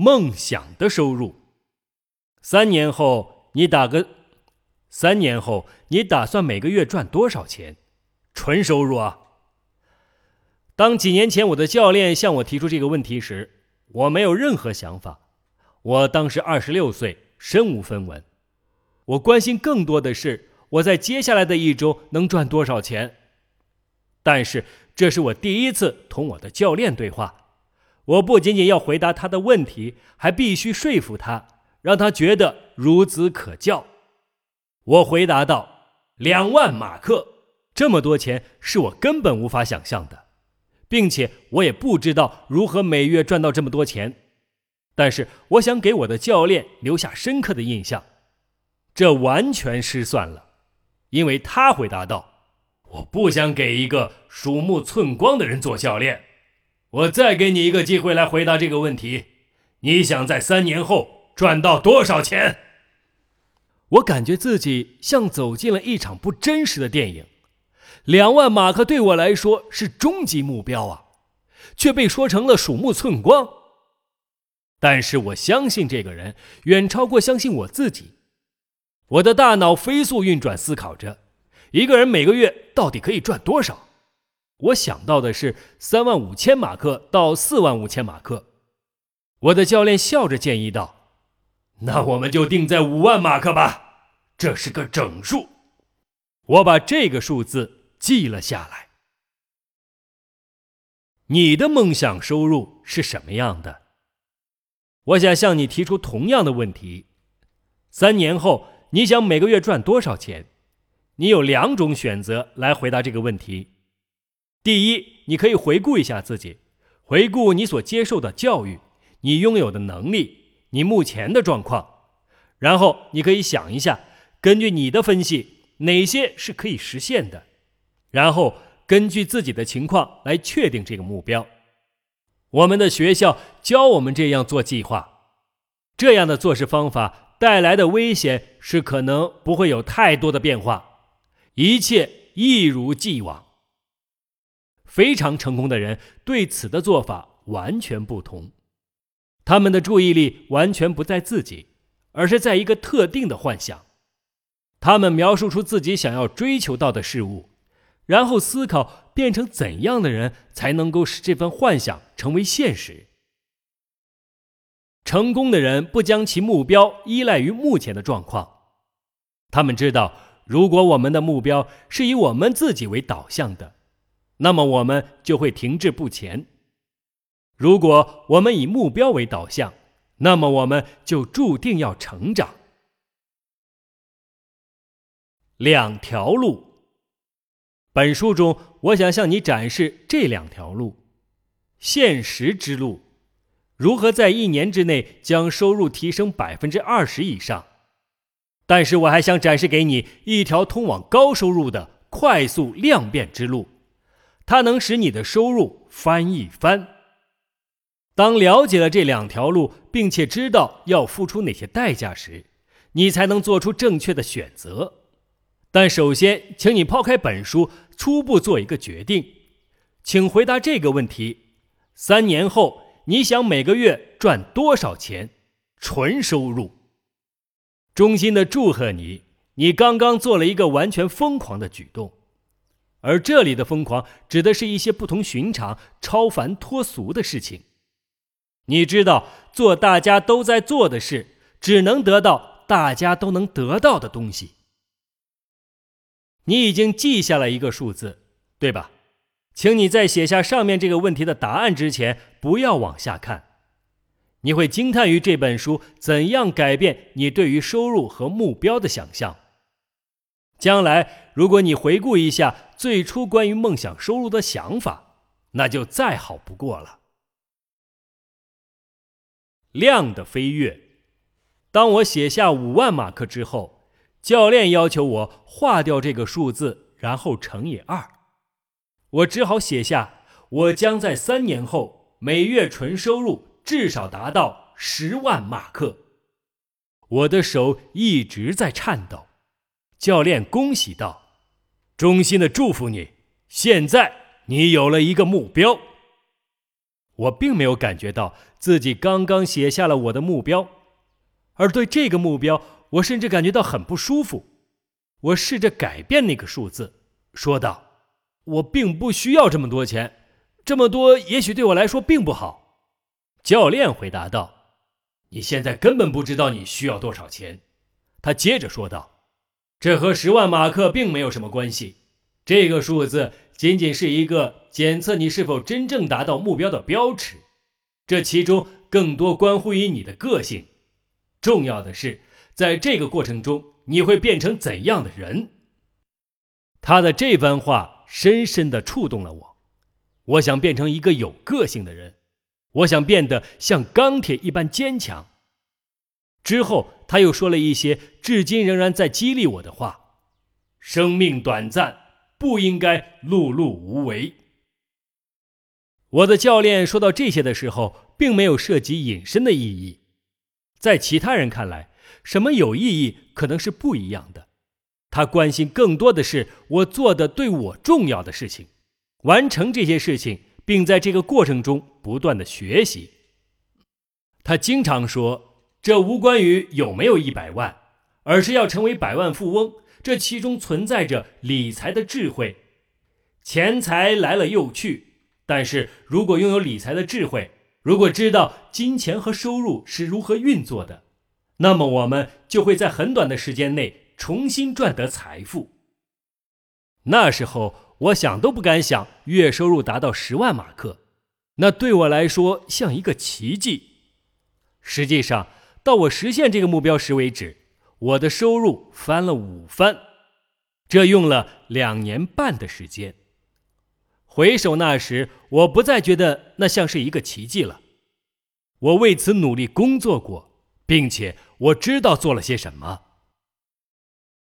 梦想的收入。三年后，你打个，三年后你打算每个月赚多少钱？纯收入啊。当几年前我的教练向我提出这个问题时，我没有任何想法。我当时二十六岁，身无分文。我关心更多的是我在接下来的一周能赚多少钱。但是这是我第一次同我的教练对话，我不仅仅要回答他的问题，还必须说服他，让他觉得孺子可教。我回答道：“两万马克，这么多钱是我根本无法想象的，并且我也不知道如何每月赚到这么多钱。但是我想给我的教练留下深刻的印象。这完全失算了，因为他回答道。”我不想给一个鼠目寸光的人做教练。我再给你一个机会来回答这个问题：你想在三年后赚到多少钱？我感觉自己像走进了一场不真实的电影。两万马克对我来说是终极目标啊，却被说成了鼠目寸光。但是我相信这个人远超过相信我自己。我的大脑飞速运转，思考着。一个人每个月到底可以赚多少？我想到的是三万五千马克到四万五千马克。我的教练笑着建议道：“那我们就定在五万马克吧，这是个整数。”我把这个数字记了下来。你的梦想收入是什么样的？我想向你提出同样的问题：三年后，你想每个月赚多少钱？你有两种选择来回答这个问题。第一，你可以回顾一下自己，回顾你所接受的教育，你拥有的能力，你目前的状况，然后你可以想一下，根据你的分析，哪些是可以实现的，然后根据自己的情况来确定这个目标。我们的学校教我们这样做计划，这样的做事方法带来的危险是可能不会有太多的变化。一切一如既往。非常成功的人对此的做法完全不同，他们的注意力完全不在自己，而是在一个特定的幻想。他们描述出自己想要追求到的事物，然后思考变成怎样的人才能够使这份幻想成为现实。成功的人不将其目标依赖于目前的状况，他们知道。如果我们的目标是以我们自己为导向的，那么我们就会停滞不前；如果我们以目标为导向，那么我们就注定要成长。两条路，本书中我想向你展示这两条路：现实之路，如何在一年之内将收入提升百分之二十以上。但是我还想展示给你一条通往高收入的快速量变之路，它能使你的收入翻一番。当了解了这两条路，并且知道要付出哪些代价时，你才能做出正确的选择。但首先，请你抛开本书，初步做一个决定。请回答这个问题：三年后，你想每个月赚多少钱？纯收入。衷心的祝贺你，你刚刚做了一个完全疯狂的举动，而这里的疯狂指的是一些不同寻常、超凡脱俗的事情。你知道，做大家都在做的事，只能得到大家都能得到的东西。你已经记下了一个数字，对吧？请你在写下上面这个问题的答案之前，不要往下看。你会惊叹于这本书怎样改变你对于收入和目标的想象。将来，如果你回顾一下最初关于梦想收入的想法，那就再好不过了。量的飞跃。当我写下五万马克之后，教练要求我划掉这个数字，然后乘以二。我只好写下：我将在三年后每月纯收入。至少达到十万马克。我的手一直在颤抖。教练恭喜道：“衷心的祝福你，现在你有了一个目标。”我并没有感觉到自己刚刚写下了我的目标，而对这个目标，我甚至感觉到很不舒服。我试着改变那个数字，说道：“我并不需要这么多钱，这么多也许对我来说并不好。”教练回答道：“你现在根本不知道你需要多少钱。”他接着说道：“这和十万马克并没有什么关系，这个数字仅仅是一个检测你是否真正达到目标的标尺，这其中更多关乎于你的个性。重要的是，在这个过程中你会变成怎样的人。”他的这番话深深地触动了我。我想变成一个有个性的人，我想变得像钢铁一般坚强。之后，他又说了一些至今仍然在激励我的话：“生命短暂，不应该碌碌无为。”我的教练说到这些的时候，并没有涉及隐身的意义。在其他人看来，什么有意义可能是不一样的。他关心更多的是我做的对我重要的事情，完成这些事情，并在这个过程中不断的学习。他经常说。这无关于有没有一百万，而是要成为百万富翁。这其中存在着理财的智慧。钱财来了又去，但是如果拥有理财的智慧，如果知道金钱和收入是如何运作的，那么我们就会在很短的时间内重新赚得财富。那时候，我想都不敢想月收入达到十万马克，那对我来说像一个奇迹。实际上。到我实现这个目标时为止，我的收入翻了五番，这用了两年半的时间。回首那时，我不再觉得那像是一个奇迹了。我为此努力工作过，并且我知道做了些什么。